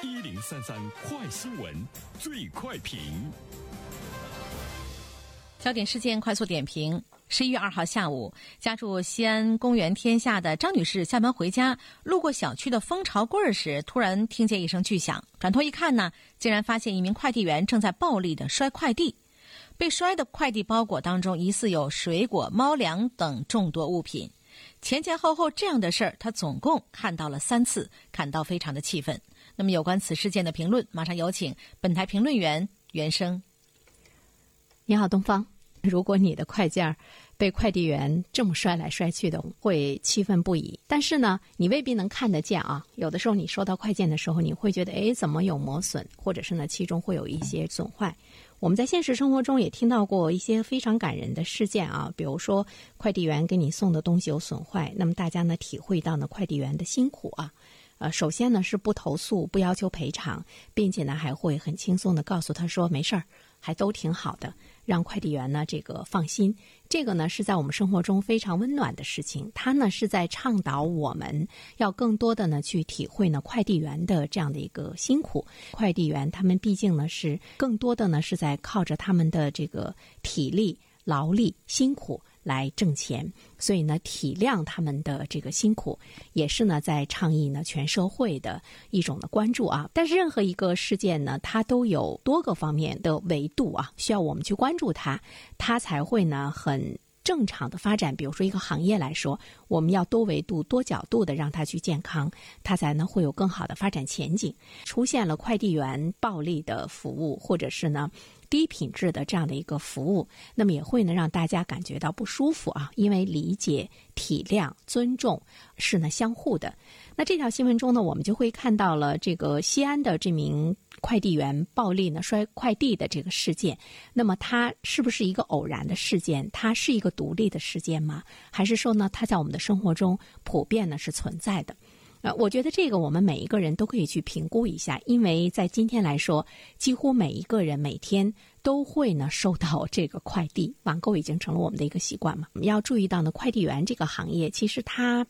一零三三快新闻，最快评。焦点事件快速点评：十一月二号下午，家住西安公园天下的张女士下班回家，路过小区的蜂巢柜时，突然听见一声巨响，转头一看呢，竟然发现一名快递员正在暴力的摔快递。被摔的快递包裹当中，疑似有水果、猫粮等众多物品。前前后后这样的事儿，他总共看到了三次，感到非常的气愤。那么，有关此事件的评论，马上有请本台评论员袁生。你好，东方。如果你的快件儿被快递员这么摔来摔去的，会气愤不已。但是呢，你未必能看得见啊。有的时候你收到快件的时候，你会觉得，哎，怎么有磨损，或者是呢，其中会有一些损坏。我们在现实生活中也听到过一些非常感人的事件啊，比如说快递员给你送的东西有损坏，那么大家呢体会到呢快递员的辛苦啊。呃，首先呢是不投诉、不要求赔偿，并且呢还会很轻松的告诉他说没事儿。还都挺好的，让快递员呢这个放心。这个呢是在我们生活中非常温暖的事情。他呢是在倡导我们要更多的呢去体会呢快递员的这样的一个辛苦。快递员他们毕竟呢是更多的呢是在靠着他们的这个体力、劳力、辛苦。来挣钱，所以呢，体谅他们的这个辛苦，也是呢，在倡议呢全社会的一种的关注啊。但是任何一个事件呢，它都有多个方面的维度啊，需要我们去关注它，它才会呢很正常的发展。比如说一个行业来说，我们要多维度、多角度的让它去健康，它才能会有更好的发展前景。出现了快递员暴力的服务，或者是呢？低品质的这样的一个服务，那么也会呢让大家感觉到不舒服啊，因为理解、体谅、尊重是呢相互的。那这条新闻中呢，我们就会看到了这个西安的这名快递员暴力呢摔快递的这个事件。那么它是不是一个偶然的事件？它是一个独立的事件吗？还是说呢，它在我们的生活中普遍呢是存在的？啊，我觉得这个我们每一个人都可以去评估一下，因为在今天来说，几乎每一个人每天都会呢收到这个快递，网购已经成了我们的一个习惯嘛。我们要注意到呢，快递员这个行业其实它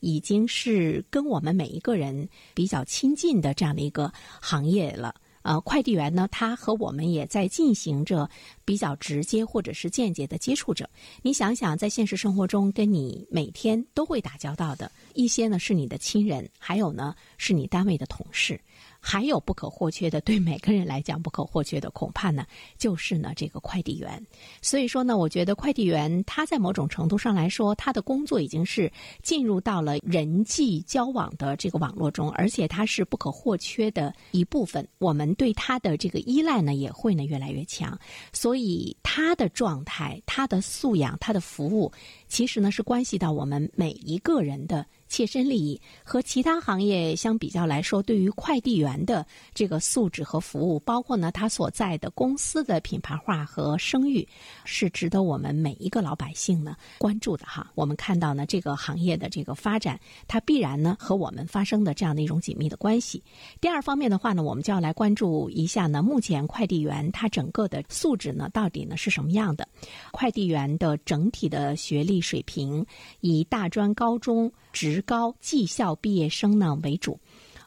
已经是跟我们每一个人比较亲近的这样的一个行业了。呃，快递员呢，他和我们也在进行着比较直接或者是间接的接触着。你想想，在现实生活中，跟你每天都会打交道的一些呢，是你的亲人，还有呢，是你单位的同事。还有不可或缺的，对每个人来讲不可或缺的，恐怕呢就是呢这个快递员。所以说呢，我觉得快递员他在某种程度上来说，他的工作已经是进入到了人际交往的这个网络中，而且他是不可或缺的一部分。我们对他的这个依赖呢，也会呢越来越强。所以他的状态、他的素养、他的服务，其实呢是关系到我们每一个人的。切身利益和其他行业相比较来说，对于快递员的这个素质和服务，包括呢他所在的公司的品牌化和声誉，是值得我们每一个老百姓呢关注的哈。我们看到呢这个行业的这个发展，它必然呢和我们发生的这样的一种紧密的关系。第二方面的话呢，我们就要来关注一下呢，目前快递员他整个的素质呢到底呢是什么样的？快递员的整体的学历水平，以大专、高中职。高技校毕业生呢为主，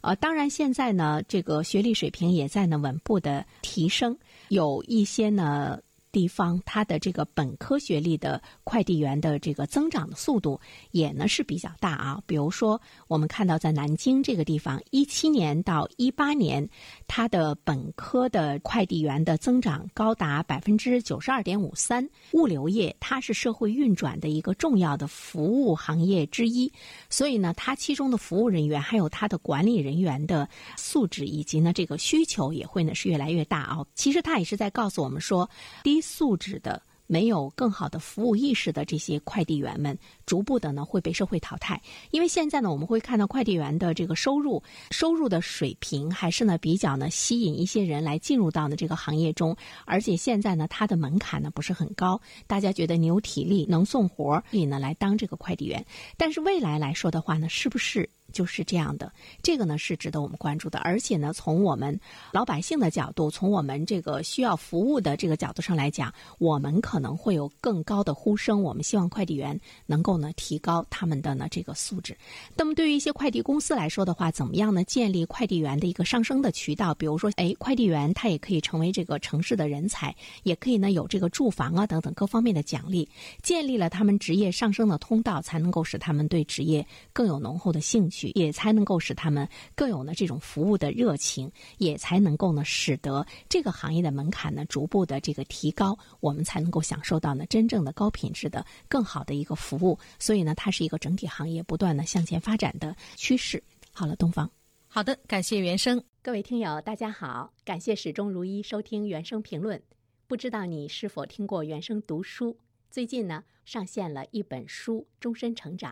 呃，当然现在呢，这个学历水平也在呢稳步的提升，有一些呢。地方，它的这个本科学历的快递员的这个增长的速度也呢是比较大啊。比如说，我们看到在南京这个地方，一七年到一八年，它的本科的快递员的增长高达百分之九十二点五三。物流业它是社会运转的一个重要的服务行业之一，所以呢，它其中的服务人员还有它的管理人员的素质以及呢这个需求也会呢是越来越大啊。其实它也是在告诉我们说，低。素质的、没有更好的服务意识的这些快递员们，逐步的呢会被社会淘汰。因为现在呢，我们会看到快递员的这个收入、收入的水平还是呢比较呢吸引一些人来进入到呢这个行业中。而且现在呢，它的门槛呢不是很高，大家觉得你有体力、能送活，可以呢来当这个快递员。但是未来来说的话呢，是不是就是这样的。这个呢是值得我们关注的，而且呢，从我们老百姓的角度，从我们这个需要服务的这个角度上来讲，我们可能会有更高的呼声。我们希望快递员能够呢提高他们的呢这个素质。那么对于一些快递公司来说的话，怎么样呢？建立快递员的一个上升的渠道，比如说，哎，快递员他也可以成为这个城市的人才，也可以呢有这个住房啊等等各方面的奖励，建立了他们职业上升的通道，才能够使他们对职业更有浓厚的兴趣，也才能够使他们更有呢这种服务的热情，也才能够呢使得这个行业的门槛呢逐步的这个提高，我们才能够享受到呢真正的高品质的更好的一个服务。所以呢，它是一个整体行业不断的向前发展的趋势。好了，东方。好的，感谢原生。各位听友，大家好，感谢始终如一收听原生评论。不知道你是否听过原生读书？最近呢，上线了一本书《终身成长》，